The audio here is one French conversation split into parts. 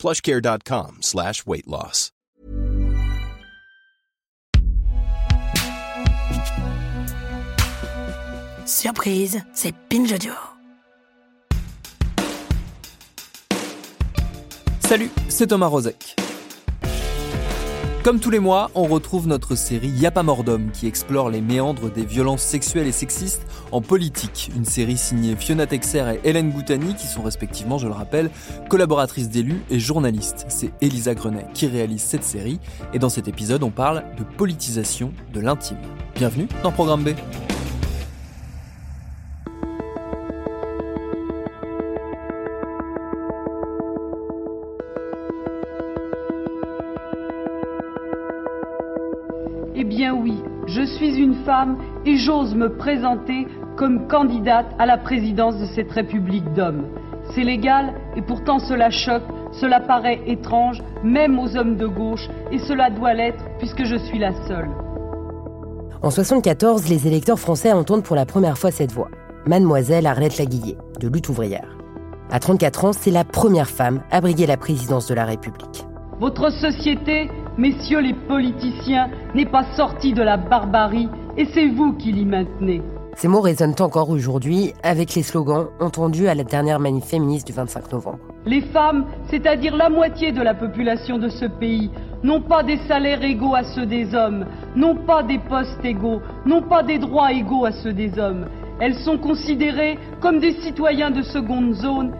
plushcare.com slash weight loss. Surprise, c'est Binge Audio. Salut, c'est Thomas Rozek. Comme tous les mois, on retrouve notre série Y'a pas qui explore les méandres des violences sexuelles et sexistes en politique. Une série signée Fiona Texer et Hélène Boutani qui sont respectivement, je le rappelle, collaboratrices d'élus et journalistes. C'est Elisa Grenet qui réalise cette série et dans cet épisode on parle de politisation de l'intime. Bienvenue dans Programme B. femme et j'ose me présenter comme candidate à la présidence de cette République d'hommes. C'est légal et pourtant cela choque, cela paraît étrange, même aux hommes de gauche, et cela doit l'être puisque je suis la seule. En 74, les électeurs français entendent pour la première fois cette voix. Mademoiselle Arlette Laguillet, de lutte ouvrière. À 34 ans, c'est la première femme à briguer la présidence de la République. Votre société, messieurs les politiciens, n'est pas sortie de la barbarie et c'est vous qui l'y maintenez. Ces mots résonnent encore aujourd'hui avec les slogans entendus à la dernière manif féministe du 25 novembre. Les femmes, c'est-à-dire la moitié de la population de ce pays, n'ont pas des salaires égaux à ceux des hommes, n'ont pas des postes égaux, n'ont pas des droits égaux à ceux des hommes. Elles sont considérées comme des citoyens de seconde zone.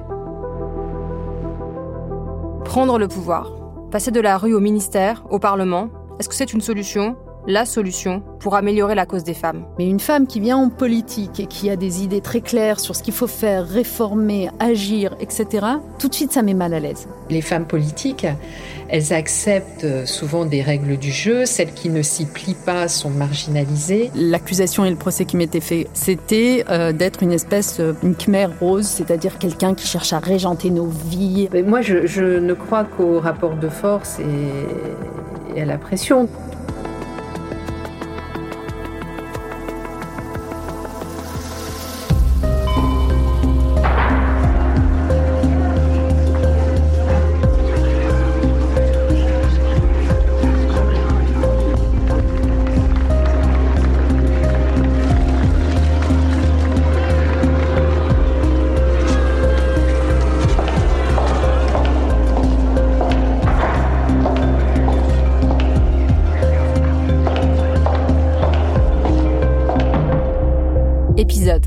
Prendre le pouvoir, passer de la rue au ministère, au Parlement, est-ce que c'est une solution? La solution pour améliorer la cause des femmes. Mais une femme qui vient en politique et qui a des idées très claires sur ce qu'il faut faire, réformer, agir, etc., tout de suite ça met mal à l'aise. Les femmes politiques, elles acceptent souvent des règles du jeu, celles qui ne s'y plient pas sont marginalisées. L'accusation et le procès qui m'étaient faits, c'était euh, d'être une espèce, euh, une khmer rose, c'est-à-dire quelqu'un qui cherche à régenter nos vies. Mais moi, je, je ne crois qu'au rapport de force et, et à la pression.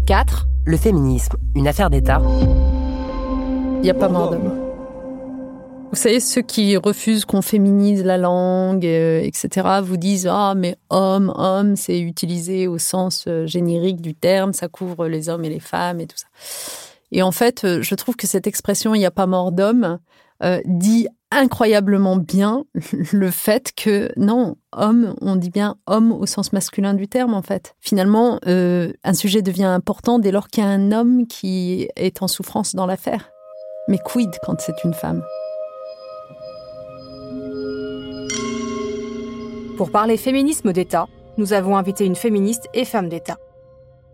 4. Le féminisme, une affaire d'État. Il n'y a pas mort d'homme. Vous savez, ceux qui refusent qu'on féminise la langue, euh, etc., vous disent Ah, mais homme, homme, c'est utilisé au sens euh, générique du terme, ça couvre les hommes et les femmes et tout ça. Et en fait, euh, je trouve que cette expression Il n'y a pas mort d'homme dit incroyablement bien le fait que non, homme, on dit bien homme au sens masculin du terme en fait. Finalement, euh, un sujet devient important dès lors qu'il y a un homme qui est en souffrance dans l'affaire. Mais quid quand c'est une femme? Pour parler féminisme d'État, nous avons invité une féministe et femme d'État.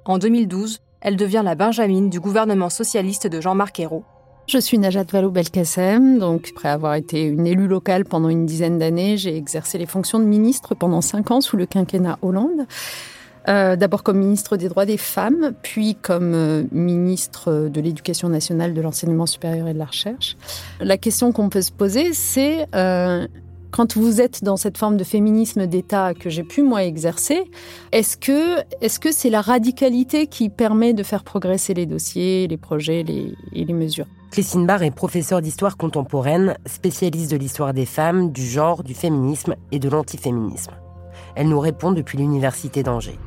En 2012, elle devient la Benjamine du gouvernement socialiste de Jean-Marc Ayrault. Je suis Najat Vallaud-Belkacem, donc après avoir été une élue locale pendant une dizaine d'années, j'ai exercé les fonctions de ministre pendant cinq ans sous le quinquennat Hollande. Euh, D'abord comme ministre des droits des femmes, puis comme euh, ministre de l'éducation nationale, de l'enseignement supérieur et de la recherche. La question qu'on peut se poser, c'est euh, quand vous êtes dans cette forme de féminisme d'État que j'ai pu moi exercer, est-ce que c'est la radicalité qui permet de faire progresser les dossiers, les projets les, et les mesures? Christine Barr est professeure d'histoire contemporaine, spécialiste de l'histoire des femmes, du genre, du féminisme et de l'antiféminisme. Elle nous répond depuis l'Université d'Angers.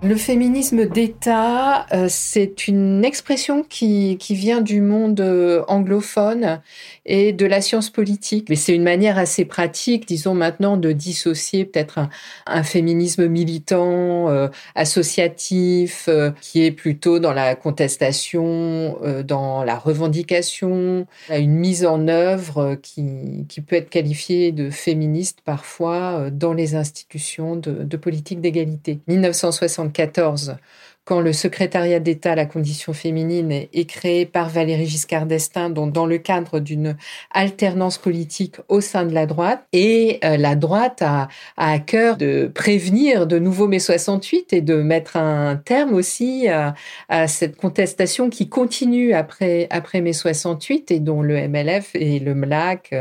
Le féminisme d'État, euh, c'est une expression qui, qui, vient du monde euh, anglophone et de la science politique. Mais c'est une manière assez pratique, disons maintenant, de dissocier peut-être un, féminisme militant, euh, associatif, qui est plutôt dans la contestation, dans la revendication, une mise en œuvre qui, qui, peut être qualifiée de féministe parfois dans les institutions de, de politique d'égalité. 1960 1974 quand le secrétariat d'État à la condition féminine est, créé par Valéry Giscard d'Estaing, dans le cadre d'une alternance politique au sein de la droite. Et euh, la droite a, à cœur de prévenir de nouveau mai 68 et de mettre un terme aussi à, cette contestation qui continue après, après mai 68 et dont le MLF et le MLAC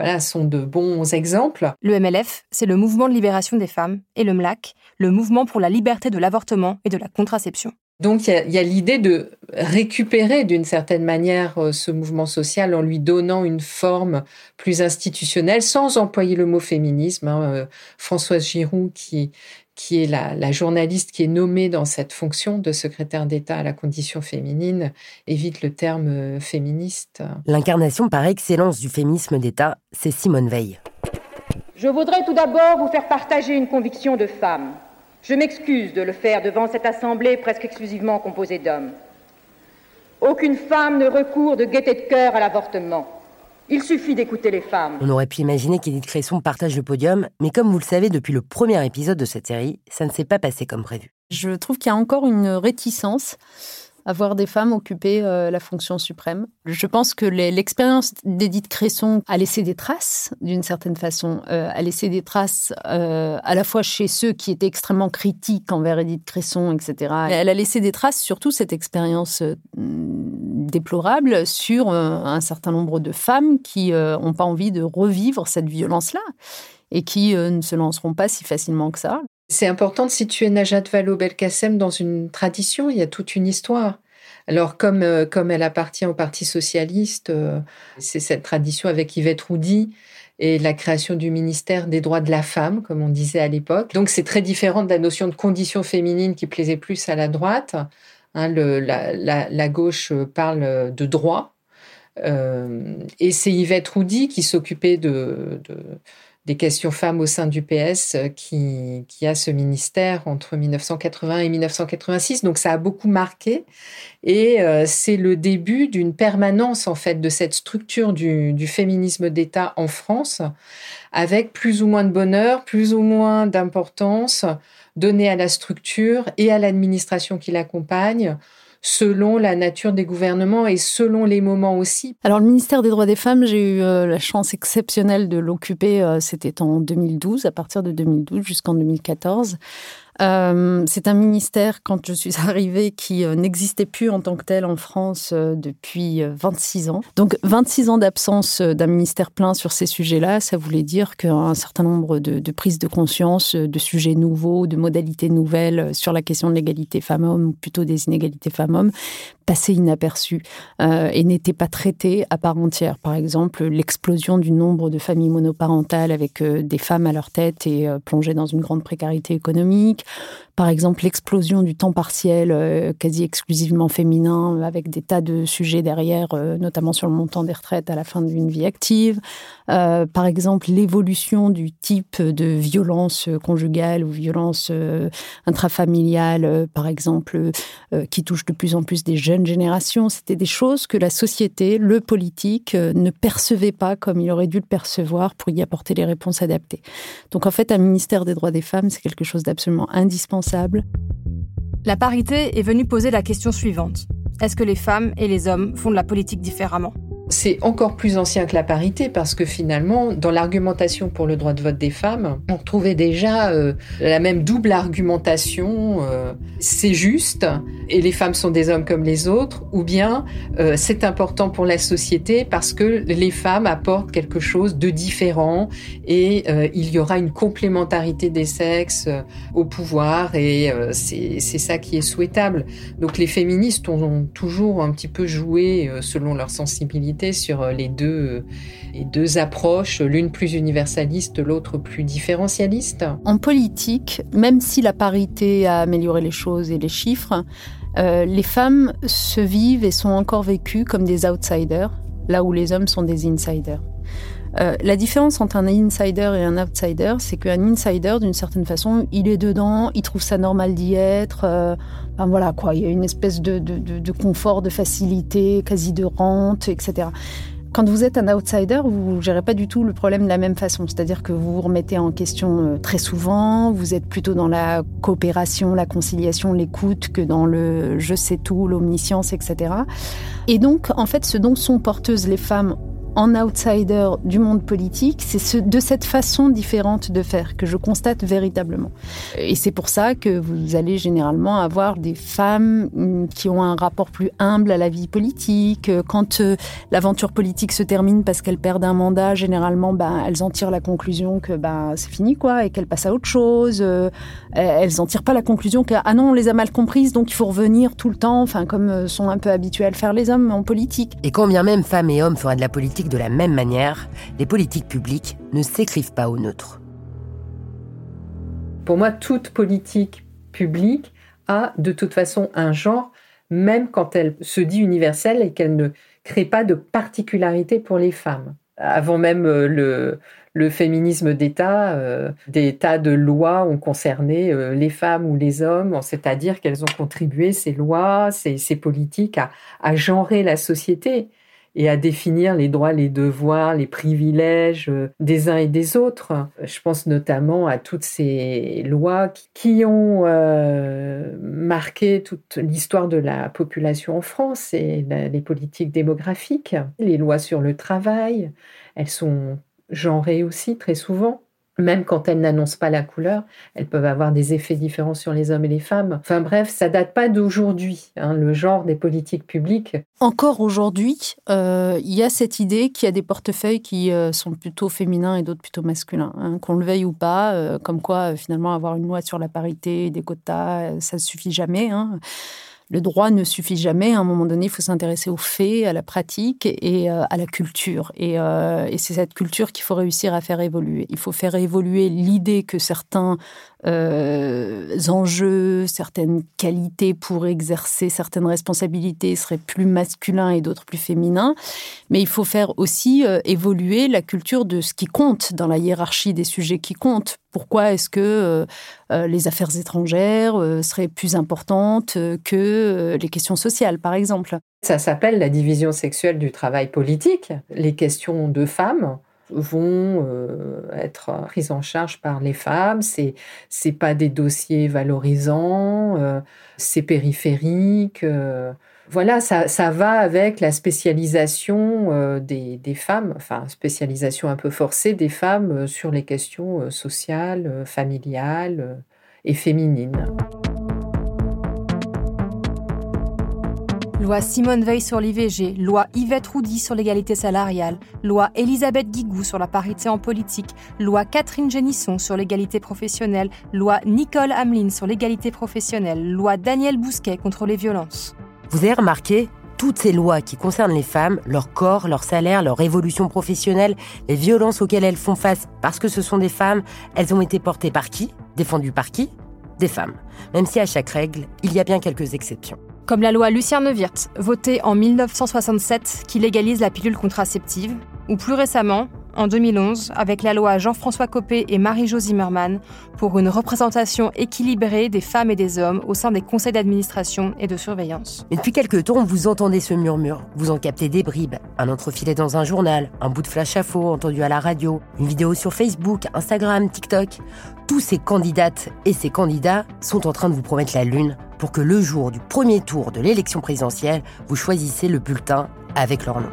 euh, sont de bons exemples. Le MLF, c'est le mouvement de libération des femmes, et le MLAC, le mouvement pour la liberté de l'avortement et de la contraception. Donc il y a, l'idée de récupérer d'une certaine manière euh, ce mouvement social en lui donnant une forme plus institutionnelle, sans employer le mot féminisme. Hein. Euh, Françoise Giroud, qui, qui est la, journaliste qui est nommée dans cette fonction de secrétaire d'État à la condition féminine, évite le terme euh, féministe. L'incarnation par excellence du féminisme d'État, c'est Simone Veil. Je voudrais tout d'abord vous faire partager une conviction de femme. Je m'excuse de le faire devant cette assemblée presque exclusivement composée d'hommes. Aucune femme ne recourt de gaieté de cœur à l'avortement. Il suffit d'écouter les femmes. On aurait pu imaginer qu'Edith Cresson partage le podium, mais comme vous le savez depuis le premier épisode de cette série, ça ne s'est pas passé comme prévu. Je trouve qu'il y a encore une réticence avoir des femmes occuper euh, la fonction suprême. Je pense que l'expérience d'Edith Cresson a laissé des traces, d'une certaine façon, euh, a laissé des traces euh, à la fois chez ceux qui étaient extrêmement critiques envers Edith Cresson, etc. Elle a laissé des traces, surtout cette expérience déplorable, sur un certain nombre de femmes qui n'ont pas envie de revivre cette violence-là et qui ne se lanceront pas si facilement que ça. C'est important de situer Najat Vallaud-Belkacem dans une tradition, il y a toute une histoire. Alors, comme, euh, comme elle appartient au Parti socialiste, euh, c'est cette tradition avec Yvette Roudy et la création du ministère des droits de la femme, comme on disait à l'époque. Donc, c'est très différent de la notion de condition féminine qui plaisait plus à la droite. Hein, la, gauche parle de droit. Euh, et c'est Yvette Roudy qui s'occupait de des questions femmes au sein du PS euh, qui, qui, a ce ministère entre 1980 et 1986. Donc ça a beaucoup marqué et euh, c'est le début d'une permanence en fait de cette structure du, du féminisme d'État en France avec plus ou moins de bonheur, plus ou moins d'importance donnée à la structure et à l'administration qui l'accompagne selon la nature des gouvernements et selon les moments aussi. Alors le ministère des droits des femmes, j'ai eu euh, la chance exceptionnelle de l'occuper, euh, c'était en 2012, à partir de 2012 jusqu'en 2014. Euh, c'est un ministère, quand je suis arrivée, qui euh, n'existait plus en tant que tel en France euh, depuis 26 ans. Donc 26 ans d'absence d'un ministère plein sur ces sujets-là, ça voulait dire qu'un certain nombre de, de, prises de conscience, de sujets nouveaux, de modalités nouvelles sur la question de l'égalité femmes-hommes, ou plutôt des inégalités femmes-hommes, passaient inaperçues et n'étaient pas traitées à part entière. Par exemple, l'explosion du nombre de familles monoparentales avec des femmes à leur tête et plongées dans une grande précarité économique, par exemple, l'explosion du temps partiel euh, quasi exclusivement féminin, avec des tas de sujets derrière, euh, notamment sur le montant des retraites à la fin d'une vie active. Euh, par exemple, l'évolution du type de violence conjugale ou violence intrafamiliale, par exemple, qui touche de plus en plus des jeunes générations. C'était des choses que la société, le politique, ne percevait pas comme il aurait dû le percevoir pour y apporter les réponses adaptées. Donc en fait, un ministère des droits des femmes, c'est quelque chose d'absolument indispensable. La parité est venue poser la question suivante. Est-ce que les femmes et les hommes font de la politique différemment? C'est encore plus ancien que la parité parce que finalement, dans l'argumentation pour le droit de vote des femmes, on retrouvait déjà euh, la même double argumentation. Euh, c'est juste et les femmes sont des hommes comme les autres, ou bien euh, c'est important pour la société parce que les femmes apportent quelque chose de différent et il y aura une complémentarité des sexes au pouvoir et c'est ça qui est souhaitable. Donc les féministes ont toujours un petit peu joué selon leur sensibilité sur les deux, les deux approches, l'une plus universaliste, l'autre plus différentialiste. En politique, même si la parité a amélioré les choses et les chiffres, euh, les femmes se vivent et sont encore vécues comme des outsiders, là où les hommes sont des insiders. Euh, la différence entre un insider et un outsider, c'est qu'un insider, d'une certaine façon, il est dedans, il trouve ça normal d'y être. Euh, voilà quoi, il y a une espèce de, de, confort, de facilité, quasi de rente, etc. Quand vous êtes un outsider, vous ne gérez pas du tout le problème de la même façon. C'est-à-dire que vous vous remettez en question euh, très souvent, vous êtes plutôt dans la coopération, la conciliation, l'écoute que dans le je sais tout, l'omniscience, etc. Et donc, en fait, ce dont sont porteuses les femmes en outsider du monde politique, c'est de cette façon différente de faire que je constate véritablement. Et c'est pour ça que vous allez généralement avoir des femmes mm, qui ont un rapport plus humble à la vie politique. Quand euh, l'aventure politique se termine parce qu'elles perdent un mandat, généralement, ben, elles en tirent la conclusion que ben, c'est fini, quoi, et qu'elles passent à autre chose. Euh, elles en tirent pas la conclusion que ah non, on les a mal comprises, donc il faut revenir tout le temps, enfin comme euh, sont un peu habitués à le faire les hommes en politique. Et quand bien même femmes et hommes feraient de la politique de la même manière, les politiques publiques ne s'écrivent pas au neutre. Pour moi, toute politique publique a de toute façon un genre, même quand elle se dit universelle et qu'elle ne crée pas de particularité pour les femmes. Avant même euh, le, le féminisme d'État, euh, des tas de lois ont concerné euh, les femmes ou les hommes, c'est-à-dire qu'elles ont contribué, ces lois, ces, politiques, à, genrer la société et à définir les droits, les devoirs, les privilèges euh, des uns et des autres. Je pense notamment à toutes ces lois qui ont marqué toute l'histoire de la population en France et les politiques démographiques, les lois sur le travail. Elles sont genrées aussi très souvent même quand elles n'annoncent pas la couleur, elles peuvent avoir des effets différents sur les hommes et les femmes. Enfin bref, ça date pas d'aujourd'hui, hein, le genre des politiques publiques. Encore aujourd'hui, euh, il y a cette idée qu'il y a des portefeuilles qui euh, sont plutôt féminins et d'autres plutôt masculins. Hein, qu'on le veuille ou pas, euh, comme quoi finalement avoir une loi sur la parité, des quotas, ça ne suffit jamais. Hein le droit ne suffit jamais. À un moment donné, il faut s'intéresser aux faits, à la pratique et euh, à la culture. Euh, et, c'est cette culture qu'il faut réussir à faire évoluer. Il faut faire évoluer l'idée que certains euh, enjeux, certaines qualités pour exercer certaines responsabilités seraient plus masculins et d'autres plus féminins. Mais il faut faire aussi évoluer la culture de ce qui compte dans la hiérarchie des sujets qui comptent pourquoi est-ce que euh, euh, les affaires étrangères euh, seraient plus importantes que les questions sociales, par exemple? Ça s'appelle la division sexuelle du travail politique. Les questions de femmes vont être prises en charge par les femmes. C'est c'est pas des dossiers valorisants, c'est périphérique voilà, ça, va avec la spécialisation euh, des, femmes, enfin spécialisation un peu forcée des femmes euh, sur les questions euh, sociales, familiales et féminines. Loi Simone Veil sur l'IVG, loi Yvette Roudy sur l'égalité salariale, loi Elisabeth Guigou sur la parité en politique, loi Catherine Génisson sur l'égalité professionnelle, loi Nicole Hamelin sur l'égalité professionnelle, loi Daniel Bousquet contre les violences. Vous avez remarqué toutes ces lois qui concernent les femmes, leur corps, leur salaire, leur évolution professionnelle, les violences auxquelles elles font face parce que ce sont des femmes, elles ont été portées par qui? Défendues par qui? Des femmes. Même si à chaque règle, il y a bien quelques exceptions. Comme la loi Lucien Neuwirth, votée en 1967, qui légalise la pilule contraceptive, ou plus récemment, en 2011 avec la loi Jean-François Copé et Marie-Jo Zimmermann pour une représentation équilibrée des femmes et des hommes au sein des conseils d'administration et de surveillance. Mais depuis quelques temps, vous entendez ce murmure, vous en captez des bribes, un entrefilet dans un journal, un bout de flash à faux entendu à la radio, une vidéo sur Facebook, Instagram, TikTok. Tous ces candidates et ces candidats sont en train de vous promettre la lune pour que le jour du premier tour de l'élection présidentielle, vous choisissez le bulletin avec leur nom.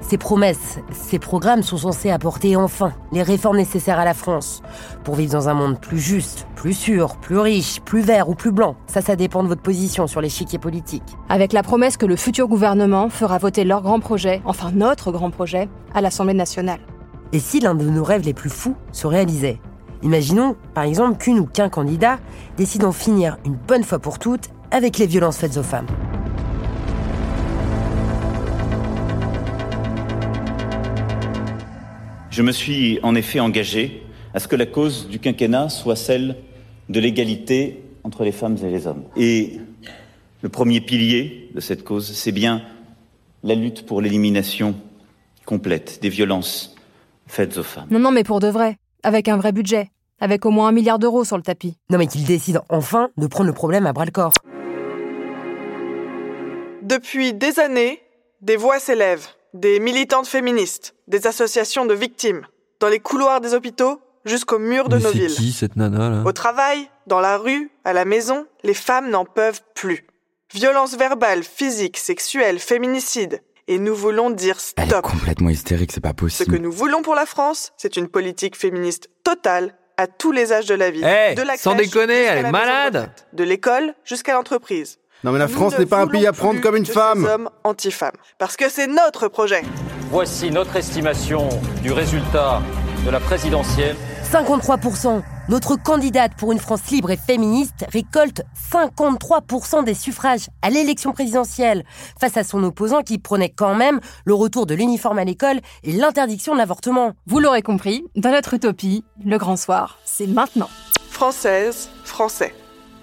Ces promesses, ces programmes sont censés apporter enfin les réformes nécessaires à la France pour vivre dans un monde plus juste, plus sûr, plus riche, plus vert ou plus blanc. Ça, ça dépend de votre position sur l'échiquier politique. Avec la promesse que le futur gouvernement fera voter leur grand projet, enfin notre grand projet, à l'Assemblée nationale. Et si l'un de nos rêves les plus fous se réalisait? Imaginons, par exemple, qu'une ou qu'un candidat décide d'en finir une bonne fois pour toutes avec les violences faites aux femmes. Je me suis en effet engagé à ce que la cause du quinquennat soit celle de l'égalité entre les femmes et les hommes. Et le premier pilier de cette cause, c'est bien la lutte pour l'élimination complète des violences faites aux femmes. Non, non, mais pour de vrai, avec un vrai budget, avec au moins un milliard d'euros sur le tapis. Non, mais qu'il décide enfin de prendre le problème à bras le corps. Depuis des années, des voix s'élèvent, des militantes féministes, des associations de victimes, dans les couloirs des hôpitaux jusqu'au mur de Mais nos c'est villes. qui cette nana là? Au travail, dans la rue, à la maison, les femmes n'en peuvent plus. Violence verbale, physique, sexuelle, féminicide. Et nous voulons dire Elle est stop. complètement hystérique, c'est pas Ce que possible. nous voulons pour la France, c'est une politique féministe totale à tous les âges de la vie. Eh, de la sans crèche déconner, jusqu'à elle est la maison de malade. De l'école jusqu'à l'entreprise. Non mais la Nous France ne n'est pas un pays à prendre comme une de ces femme. hommes anti-femmes. Parce que c'est notre projet. Voici notre estimation du résultat de la présidentielle. 53%. Notre candidate pour une France libre et féministe récolte 53% des suffrages à l'élection présidentielle, face à son opposant qui prenait quand même le retour de l'uniforme à l'école et l'interdiction de l'avortement. Vous l'aurez compris, dans notre utopie, le grand soir, c'est maintenant. Françaises, Français,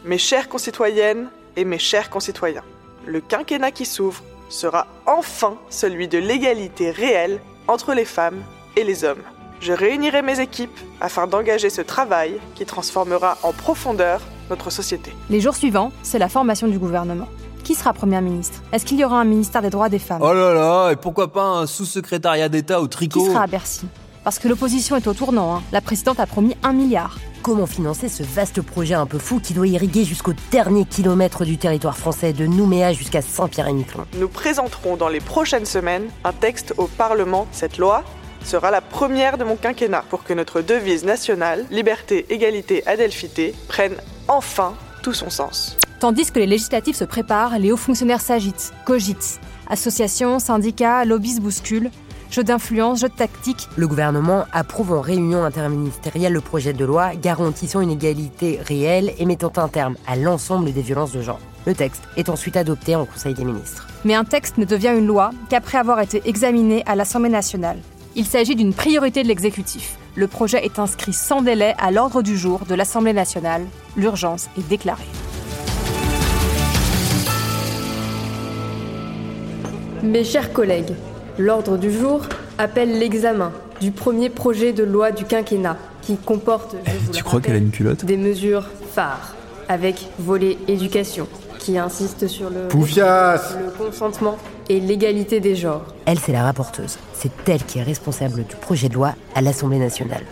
mes chères concitoyennes et mes chers concitoyens, le quinquennat qui s'ouvre sera enfin celui de l'égalité réelle entre les femmes et les hommes. Je réunirai mes équipes afin d'engager ce travail qui transformera en profondeur notre société. Les jours suivants, c'est la formation du gouvernement. Qui sera Première ministre? Est-ce qu'il y aura un ministère des droits des femmes? Oh là là, et pourquoi pas un sous-secrétariat d'État au tricot? Qui sera à Bercy? Parce que l'opposition est au tournant. hein. La présidente a promis un milliard. Comment financer ce vaste projet un peu fou qui doit irriguer jusqu'au dernier kilomètre du territoire français, de Nouméa jusqu'à Saint-Pierre-et-Miquelon? Nous présenterons dans les prochaines semaines un texte au Parlement. Cette loi sera la première de mon quinquennat pour que notre devise nationale, liberté, égalité, adelphité, prenne enfin tout son sens. Tandis que les législatives se préparent, les hauts fonctionnaires s'agitent, cogitent. Associations, syndicats, lobbies se bousculent. Jeux d'influence, jeux de tactique. Le gouvernement approuve en réunion interministérielle le projet de loi garantissant une égalité réelle et mettant un terme à l'ensemble des violences de genre. Le texte est ensuite adopté en Conseil des ministres. Mais un texte ne devient une loi qu'après avoir été examiné à l'Assemblée nationale. Il s'agit d'une priorité de l'exécutif. Le projet est inscrit sans délai à l'ordre du jour de l'Assemblée nationale. L'urgence est déclarée. Mes chers collègues, l'ordre du jour appelle l'examen du premier projet de loi du quinquennat qui comporte, je vous Tu le crois qu'elle a rappelle, une culotte? des mesures phares avec volet éducation qui insiste sur le, Poufias le consentement et l'égalité des genres. Elle, c'est la rapporteuse. C'est elle qui est responsable du projet de loi à l'Assemblée nationale.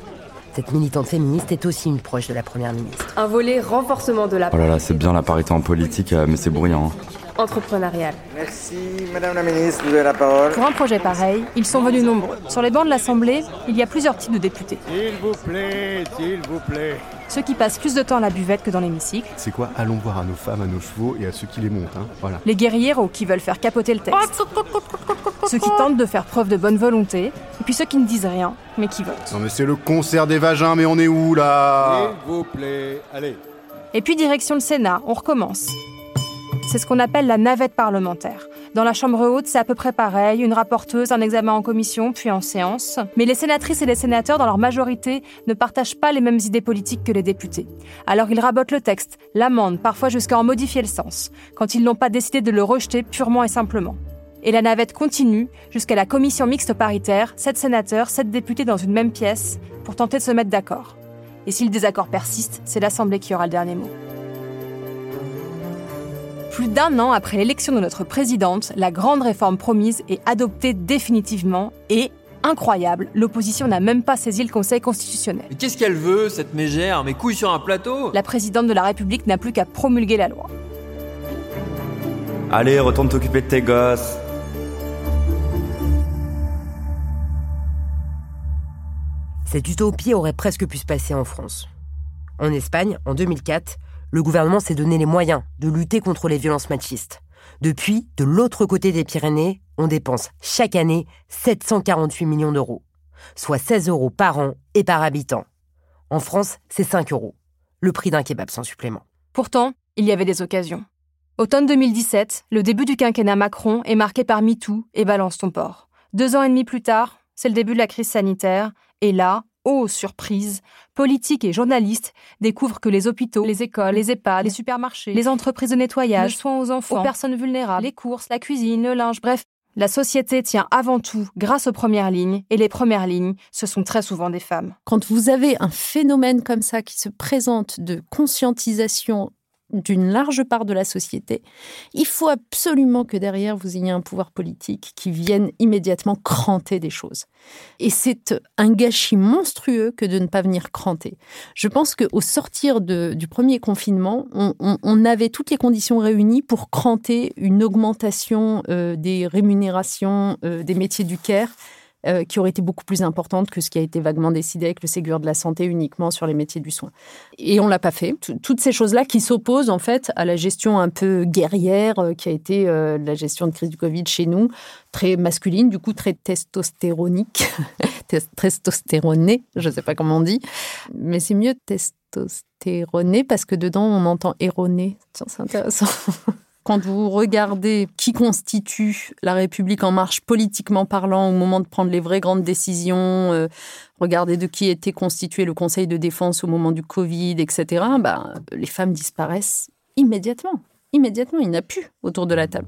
Cette militante féministe est aussi une proche de la Première ministre. Un volet renforcement de la Oh là là, c'est bien la parité en politique, euh, mais c'est bruyant. hein. entrepreneuriale. Merci, Madame la Ministre, vous avez la parole. Pour un projet pareil, ils sont venus nombreux. Sur les bancs de l'Assemblée, il y a plusieurs types de députés. S'il vous plaît, s'il vous plaît. Ceux qui passent plus de temps à la buvette que dans l'hémicycle. C'est quoi Allons voir à nos femmes, à nos chevaux et à ceux qui les montent, hein. Voilà. Les guerrieros qui veulent faire capoter le texte. Ceux qui tentent de faire preuve de bonne volonté. Et puis ceux qui ne disent rien, mais qui votent. Non mais c'est le concert des vagins, mais on est où là? S'il vous plaît, allez. Et puis direction le Sénat, on recommence. C'est ce qu'on appelle la navette parlementaire. Dans la Chambre haute, c'est à peu près pareil, une rapporteuse, un examen en commission, puis en séance. Mais les sénatrices et les sénateurs, dans leur majorité, ne partagent pas les mêmes idées politiques que les députés. Alors ils rabotent le texte, l'amendent, parfois jusqu'à en modifier le sens, quand ils n'ont pas décidé de le rejeter purement et simplement. Et la navette continue jusqu'à la commission mixte paritaire, sept sénateurs, sept députés dans une même pièce, pour tenter de se mettre d'accord. Et si le désaccord persiste, c'est l'Assemblée qui aura le dernier mot. Plus d'un an après l'élection de notre présidente, la grande réforme promise est adoptée définitivement et, incroyable, l'opposition n'a même pas saisi le Conseil constitutionnel. Mais qu'est-ce qu'elle veut, cette mégère? Mes couilles sur un plateau La présidente de la République n'a plus qu'à promulguer la loi. Allez, retourne t'occuper de tes gosses. Cette utopie aurait presque pu se passer en France. En Espagne, en 2004, le gouvernement s'est donné les moyens de lutter contre les violences machistes. Depuis, de l'autre côté des Pyrénées, on dépense chaque année 748 millions d'euros, soit 16 euros par an et par habitant. En France, c'est 5 euros, le prix d'un kebab sans supplément. Pourtant, il y avait des occasions. Automne 2017, le début du quinquennat Macron est marqué par MeToo et Balance ton port. Deux ans et demi plus tard, c'est le début de la crise sanitaire, et là, oh surprise, politiques et journalistes découvrent que les hôpitaux, les écoles, les EHPAD, les supermarchés, les entreprises de nettoyage, le soin aux enfants, aux personnes vulnérables, les courses, la cuisine, le linge, bref, la société tient avant tout grâce aux premières lignes, et les premières lignes, ce sont très souvent des femmes. Quand vous avez un phénomène comme ça qui se présente de conscientisation d'une large part de la société, il faut absolument que derrière vous ayez un pouvoir politique qui vienne immédiatement cranter des choses. Et c'est un gâchis monstrueux que de ne pas venir cranter. Je pense qu'au sortir de, du premier confinement, on, avait toutes les conditions réunies pour cranter une augmentation euh, des rémunérations euh, des métiers du care euh, qui aurait été beaucoup plus importante que ce qui a été vaguement décidé avec le Ségur de la santé uniquement sur les métiers du soin. Et on l'a pas fait. Toutes ces choses-là qui s'opposent en fait à la gestion un peu guerrière euh, qui a été euh, la gestion de crise du Covid chez nous, très masculine, du coup très testostéronique, testostéronée, je sais pas comment on dit, mais c'est mieux testostéroné parce que dedans on entend erroné. C'est intéressant. Quand vous regardez qui constitue la République en marche politiquement parlant au moment de prendre les vraies grandes décisions, euh, regardez de qui était constitué le Conseil de défense au moment du Covid, etc., bah, les femmes disparaissent immédiatement. Immédiatement, il n'y a plus autour de la table.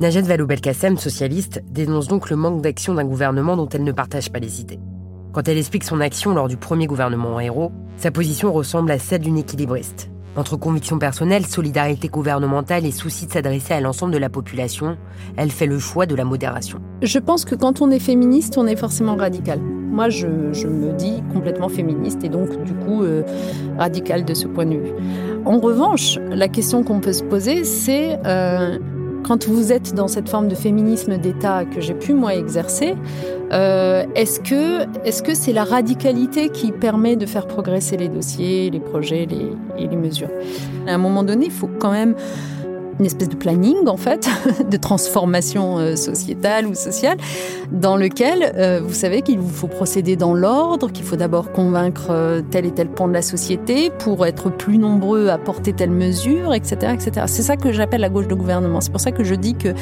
Najat Vallaud-Belkacem, socialiste, dénonce donc le manque d'action d'un gouvernement dont elle ne partage pas les idées. Quand elle explique son action lors du premier gouvernement en héros, sa position ressemble à celle d'une équilibriste. Entre conviction personnelle, solidarité gouvernementale et souci de s'adresser à l'ensemble de la population, elle fait le choix de la modération. Je pense que quand on est féministe, on est forcément radical. Moi, je, me dis complètement féministe et donc, du coup, euh, radical de ce point de vue. En revanche, la question qu'on peut se poser, c'est euh, quand vous êtes dans cette forme de féminisme d'État que j'ai pu, moi, exercer, euh, est-ce que est-ce que c'est la radicalité qui permet de faire progresser les dossiers, les projets, les, et les mesures? À un moment donné, il faut quand même une espèce de planning en fait de transformation euh, sociétale ou sociale dans lequel euh, vous savez qu'il vous faut procéder dans l'ordre, qu'il faut d'abord convaincre euh, tel et tel pan de la société pour être plus nombreux à porter telle mesure, etc., etc. C'est ça que j'appelle la gauche de gouvernement. C'est pour ça que je dis que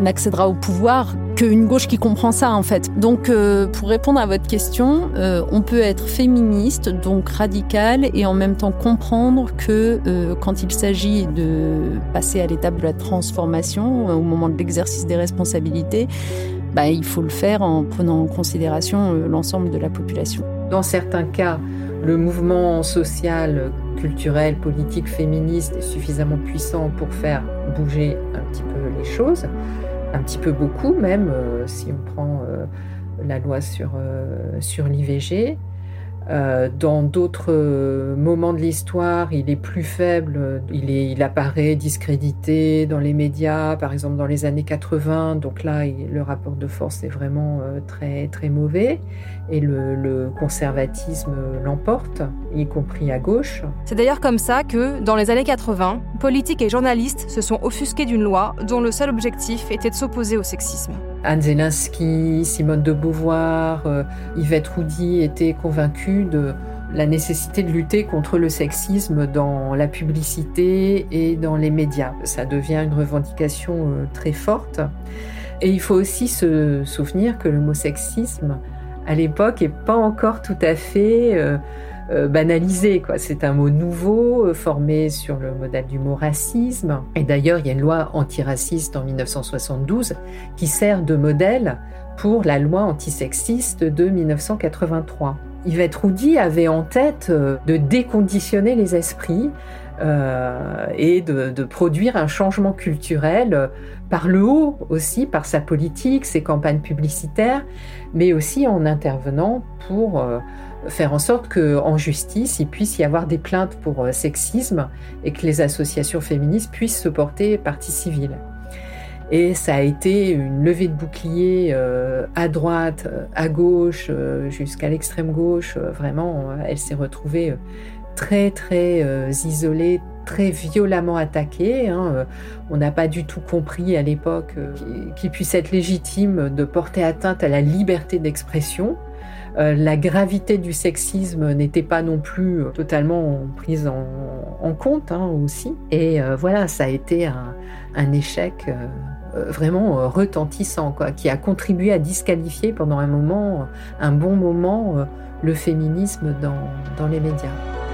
n'accédera au pouvoir qu'une gauche qui comprend ça en fait. Donc euh, pour répondre à votre question, euh, on peut être féministe, donc radical, et en même temps comprendre que euh, quand il s'agit de passer à l'étape de la transformation, au moment de l'exercice des responsabilités, bah, il faut le faire en prenant en considération l'ensemble de la population. Dans certains cas, le mouvement social, culturel, politique, féministe est suffisamment puissant pour faire bouger un petit peu les choses un petit peu beaucoup même, euh, si on prend euh, la loi sur, euh, l'IVG. dans d'autres moments de l'histoire, il est plus faible, il, apparaît discrédité dans les médias, par exemple dans les années 80. Donc là, le rapport de force est vraiment très mauvais et le, le conservatisme l'emporte, y compris à gauche. C'est d'ailleurs comme ça que, dans les années 80, politiques et journalistes se sont offusqués d'une loi dont le seul objectif était de s'opposer au sexisme. Anne Zelensky, Simone de Beauvoir, euh, Yvette Roudy étaient convaincus de la nécessité de lutter contre le sexisme dans la publicité et dans les médias. Ça devient une revendication euh, très forte. Et il faut aussi se souvenir que le mot sexisme à l'époque est pas encore tout à fait euh, euh, banalisé. C'est un mot nouveau, euh, formé sur le modèle du mot racisme. Et d'ailleurs, il y a une loi antiraciste en 1972 qui sert de modèle pour la loi antisexiste de 1983. Yvette Roudy avait en tête euh, de déconditionner les esprits euh, et de, produire un changement culturel par le haut aussi, par sa politique, ses campagnes publicitaires, mais aussi en intervenant pour euh, faire en sorte qu'en justice, il puisse y avoir des plaintes pour euh, sexisme et que les associations féministes puissent se porter partie civile. Et ça a été une levée de bouclier euh, à droite, à gauche, euh, jusqu'à l'extrême gauche. vraiment, elle s'est retrouvée très très euh, isolée, très violemment attaquée. Hein. On n'a pas du tout compris à l'époque euh, qu'il puisse être légitime de porter atteinte à la liberté d'expression. Euh, la gravité du sexisme n'était pas non plus totalement prise en, compte hein, aussi. Et voilà, ça a été un, échec vraiment retentissant, qui a contribué à disqualifier pendant un moment, un bon moment, le féminisme dans les médias.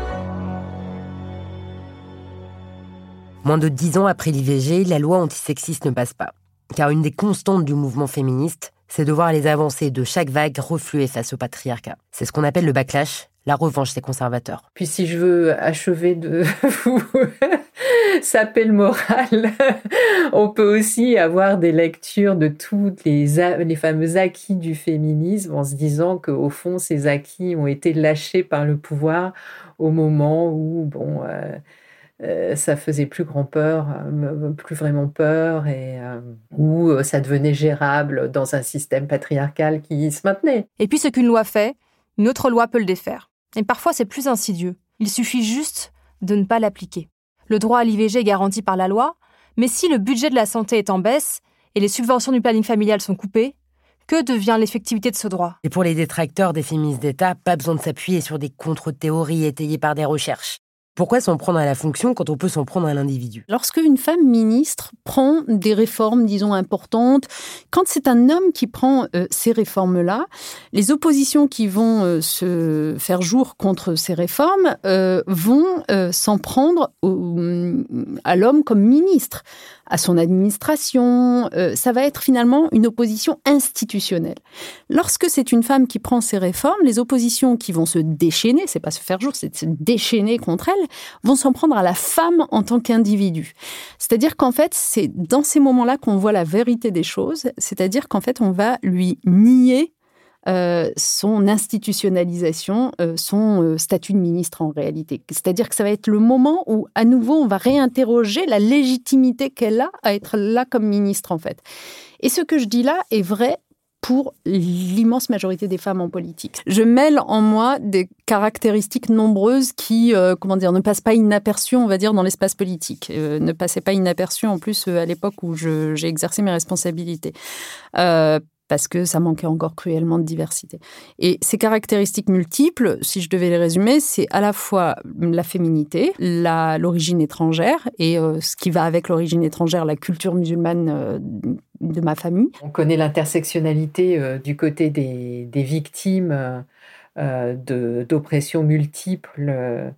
Moins de dix ans après l'IVG, la loi antisexiste ne passe pas. Car une des constantes du mouvement féministe, c'est de voir les avancées de chaque vague refluer face au patriarcat. C'est ce qu'on appelle le backlash, la revanche des conservateurs. Puis si je veux achever de vous saper le moral, on peut aussi avoir des lectures de toutes les, les fameux acquis du féminisme en se disant qu'au fond, ces acquis ont été lâchés par le pouvoir au moment où, bon... Euh, ça faisait plus grand peur, euh, plus vraiment peur, et euh, où ça devenait gérable dans un système patriarcal qui se maintenait. Et puis ce qu'une loi fait, une autre loi peut le défaire. Et parfois c'est plus insidieux. Il suffit juste de ne pas l'appliquer. Le droit à l'IVG est garanti par la loi, mais si le budget de la santé est en baisse et les subventions du planning familial sont coupées, que devient l'effectivité de ce droit? Et pour les détracteurs des féministes d'État, pas besoin de s'appuyer sur des contre-théories étayées par des recherches. Pourquoi s'en prendre à la fonction quand on peut s'en prendre à l'individu? Lorsque une femme ministre prend des réformes, disons, importantes, quand c'est un homme qui prend euh, ces réformes-là, les oppositions qui vont euh, se faire jour contre ces réformes euh, vont s'en prendre à l'homme comme ministre à son administration. Euh, ça va être finalement une opposition institutionnelle. Lorsque c'est une femme qui prend ces réformes, les oppositions qui vont se déchaîner, c'est pas se faire jour, c'est se déchaîner contre elle, vont s'en prendre à la femme en tant qu'individu. C'est-à-dire qu'en fait, c'est dans ces moments-là qu'on voit la vérité des choses, c'est-à-dire qu'en fait, on va lui nier euh, son institutionnalisation, euh, son euh, statut de ministre en réalité. C'est-à-dire que ça va être le moment où, à nouveau, on va réinterroger la légitimité qu'elle a à être là comme ministre, en fait. Et ce que je dis là est vrai pour l'immense majorité des femmes en politique. Je mêle en moi des caractéristiques nombreuses qui, comment dire, ne passent pas inaperçues, on va dire, dans l'espace politique. ne passaient pas inaperçues en plus à l'époque où j'ai exercé mes responsabilités parce que ça manquait encore cruellement de diversité. Et ces caractéristiques multiples, si je devais les résumer, c'est à la fois la féminité, l'origine étrangère, et euh, ce qui va avec l'origine étrangère, la culture musulmane euh, de ma famille. On connaît l'intersectionnalité euh, du côté des, des victimes d'oppressions multiples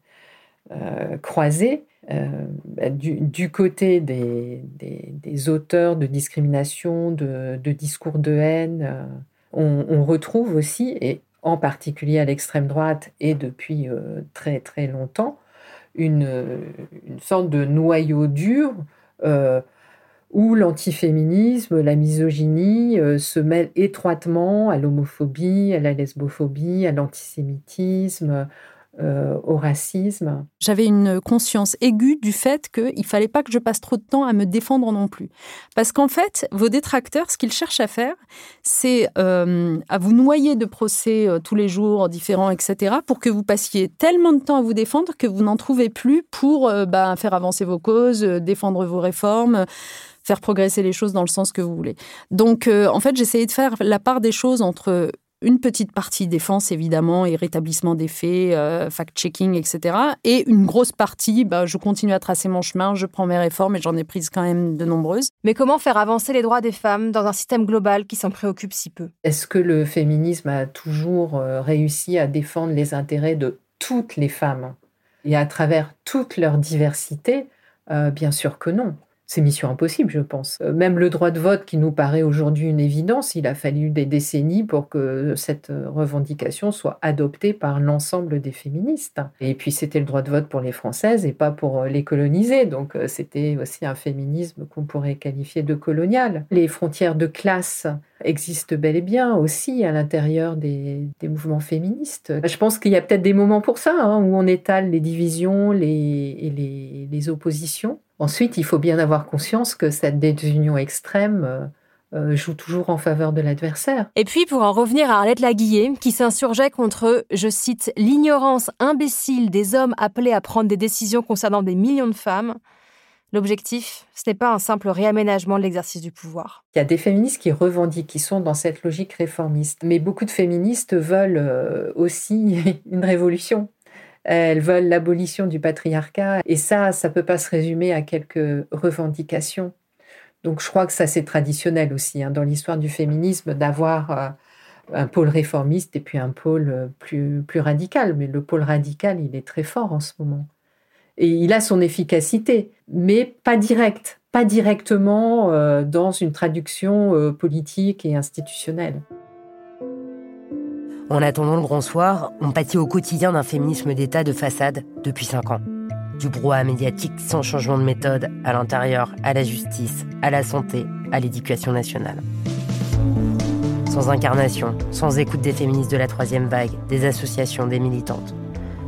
croisées. Euh, du, côté des, auteurs de discrimination, de, discours de haine, euh, on, retrouve aussi, et en particulier à l'extrême droite et depuis euh, très très longtemps, une, sorte de noyau dur où l'antiféminisme, la misogynie se mêlent étroitement à l'homophobie, à la lesbophobie, à l'antisémitisme, euh, au racisme. J'avais une conscience aiguë du fait qu'il fallait pas que je passe trop de temps à me défendre non plus. Parce qu'en fait, vos détracteurs, ce qu'ils cherchent à faire, c'est euh, à vous noyer de procès euh, tous les jours différents, etc., pour que vous passiez tellement de temps à vous défendre que vous n'en trouvez plus pour bah, faire avancer vos causes, défendre vos réformes faire progresser les choses dans le sens que vous voulez. Donc, en fait, j'essayais de faire la part des choses entre une petite partie défense, évidemment, et rétablissement des faits, euh, fact-checking, etc. Et une grosse partie, bah, je continue à tracer mon chemin, je prends mes réformes et j'en ai prises quand même de nombreuses. Mais comment faire avancer les droits des femmes dans un système global qui s'en préoccupe si peu? Est-ce que le féminisme a toujours euh, réussi à défendre les intérêts de toutes les femmes? Et à travers toute leur diversité? Euh, Bien sûr que non c'est mission impossible, je pense. Euh, même le droit de vote qui nous paraît aujourd'hui une évidence, il a fallu des décennies pour que cette euh, revendication soit adoptée par l'ensemble des féministes. Et puis c'était le droit de vote pour les Françaises et pas pour euh, les coloniser. Donc c'était aussi un féminisme qu'on pourrait qualifier de colonial. Les frontières de classe existent bel et bien aussi à l'intérieur des, mouvements féministes. Je pense qu'il y a peut-être des moments pour ça, hein, où on étale les divisions les, et les, les oppositions. Ensuite, il faut bien avoir conscience que cette désunion extrême euh, euh, joue toujours en faveur de l'adversaire. Et puis, pour en revenir à Arlette Laguillet, qui s'insurgeait contre, je cite, l'ignorance imbécile des hommes appelés à prendre des décisions concernant des millions de femmes, L'objectif, ce n'est pas un simple réaménagement de l'exercice du pouvoir. Il y a des féministes qui revendiquent, qui sont dans cette logique réformiste. Mais beaucoup de féministes veulent euh, aussi une révolution. Elles veulent l'abolition du patriarcat. Et ça, ça ne peut pas se résumer à quelques revendications Donc je crois que ça c'est traditionnel aussi hein, dans l'histoire du féminisme d'avoir euh, un pôle réformiste et puis un pôle euh, plus, plus radical. Mais le pôle radical, il est très fort en ce moment. Et il a son efficacité, mais pas directe, pas directement euh, dans une traduction politique et institutionnelle. En attendant le grand soir, on pâtit au quotidien d'un féminisme d'État de façade depuis cinq ans. Du brouhaha médiatique sans changement de méthode à l'intérieur, à la justice, à la santé, à l'éducation nationale. Sans incarnation, sans écoute des féministes de la troisième vague, des associations, des militantes.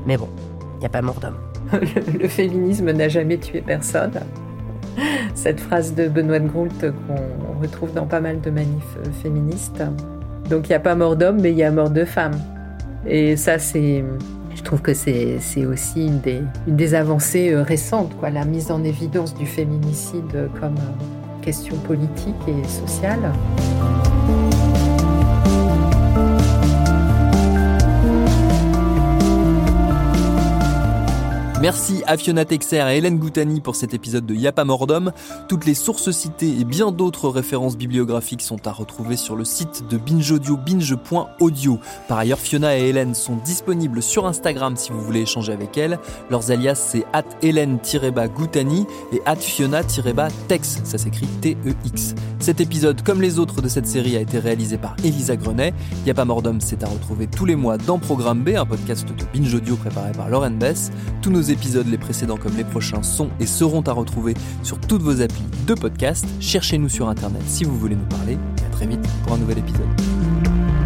Mais bon, il n'y a pas mort d'homme. Le féminisme n'a jamais tué personne. Cette phrase de Benoît de Groult qu'on retrouve dans pas mal de manifs féministes. Donc il n'y a pas mort d'homme, mais il y a mort de femme. Et ça, c'est, je trouve que c'est, aussi une des, une des avancées euh, récentes, quoi, la mise en évidence du féminicide comme euh, question politique et sociale. Merci à Fiona Texer et Hélène Goutani pour cet épisode de Yapa Mordom. Toutes les sources citées et bien d'autres références bibliographiques sont à retrouver sur le site de Binge Audio, binge.audio. Par ailleurs, Fiona et Hélène sont disponibles sur Instagram si vous voulez échanger avec elles. Leurs alias c'est at Hélène-Goutani et at Fiona-Tex. Ça s'écrit T-E-X. Cet épisode, comme les autres de cette série, a été réalisé par Elisa Grenet. Yapa Mordom, c'est à retrouver tous les mois dans Programme B, un podcast de Binge Audio préparé par Lauren Bess. Épisodes, les précédents comme les prochains, sont et seront à retrouver sur toutes vos applis de podcast. Cherchez-nous sur Internet si vous voulez nous parler. Et à très vite pour un nouvel épisode.